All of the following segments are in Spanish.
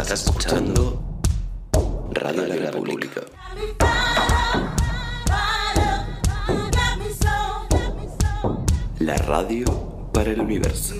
Está escuchando Radio de la República. La radio para el universo.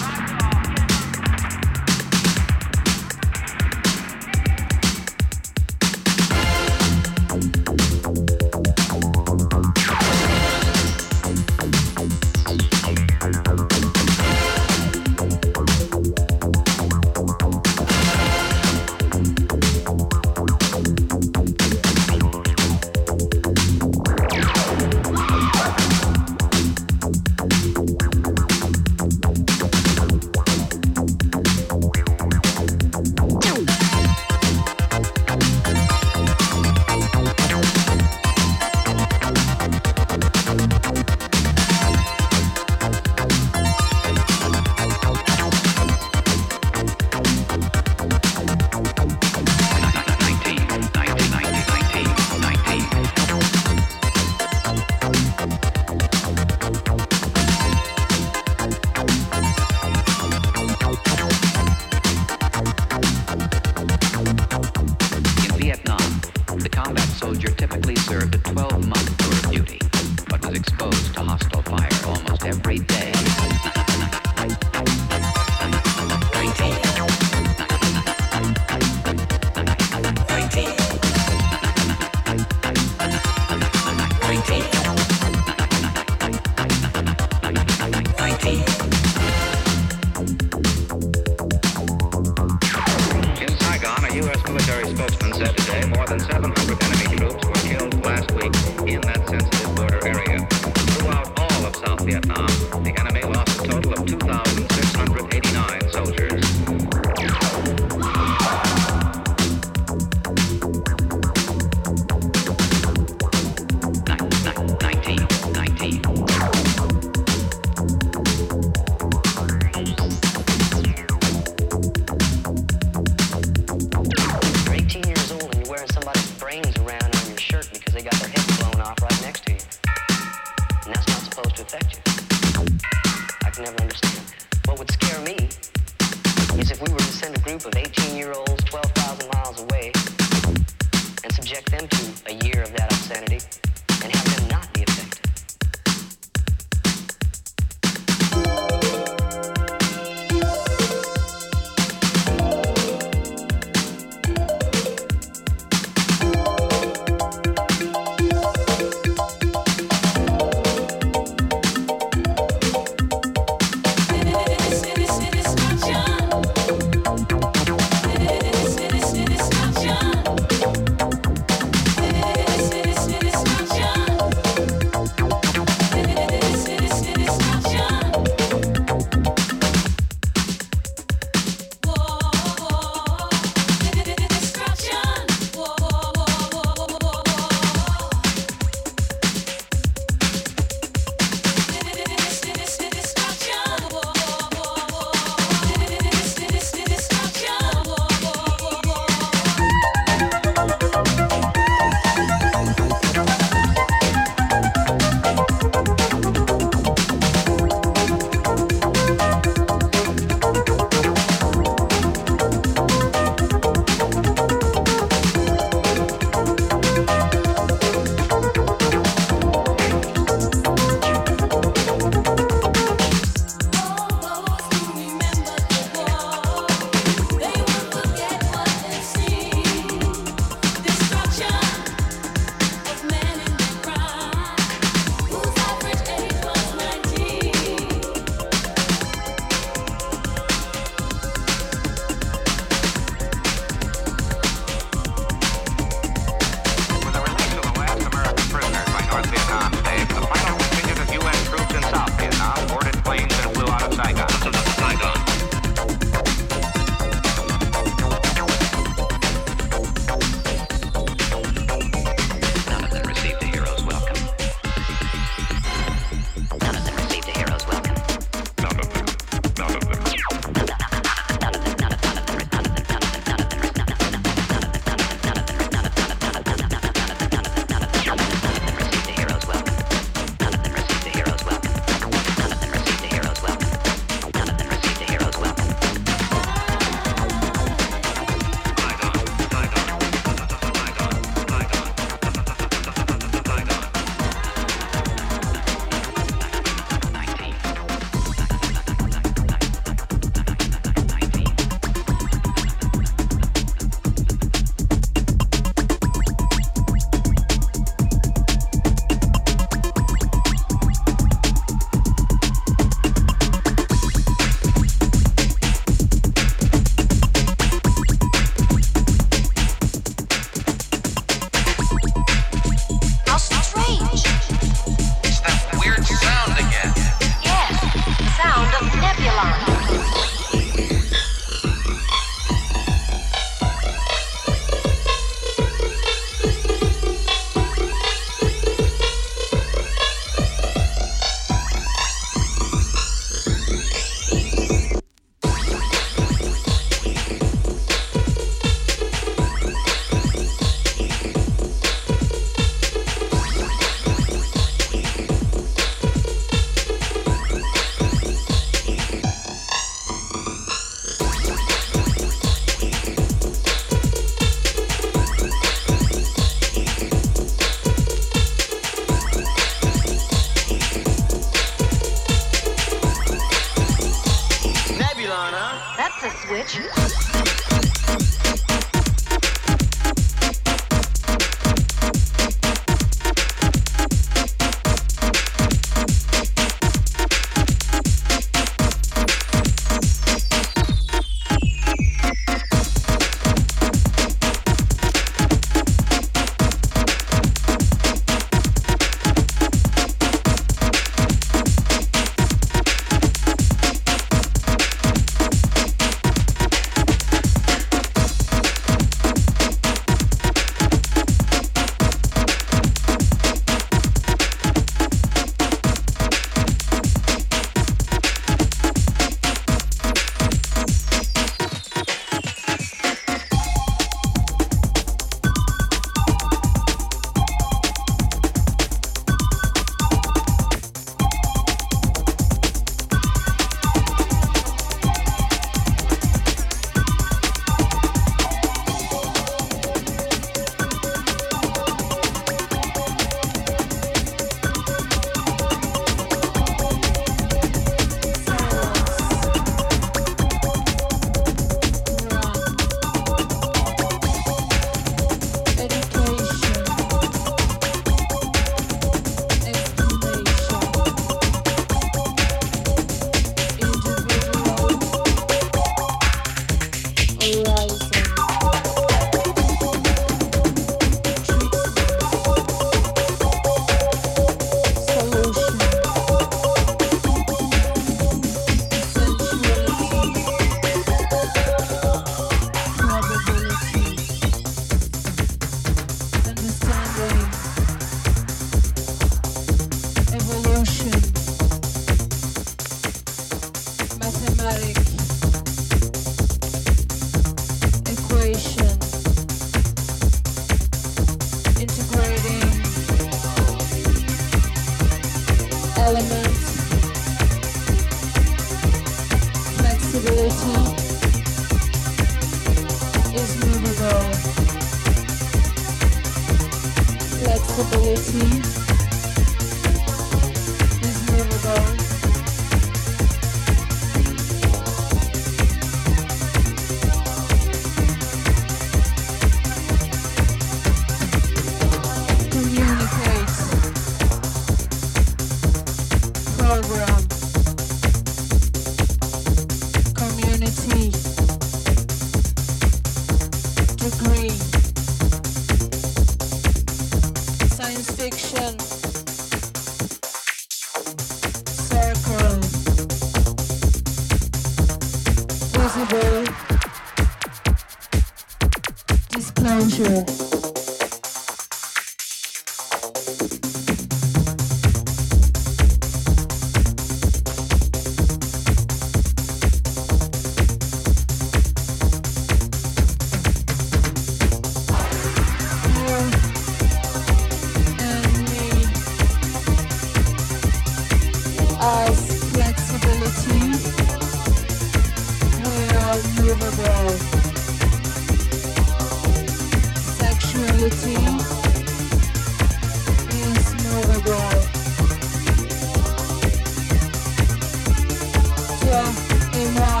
et moi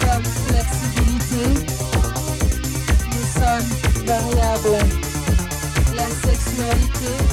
comme flexibilité. Nous sommes variables. La sexualité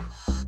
Bye.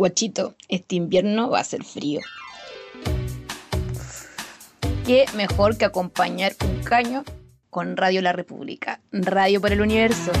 Guachito, este invierno va a ser frío. ¿Qué mejor que acompañar un caño con Radio La República, Radio por el Universo?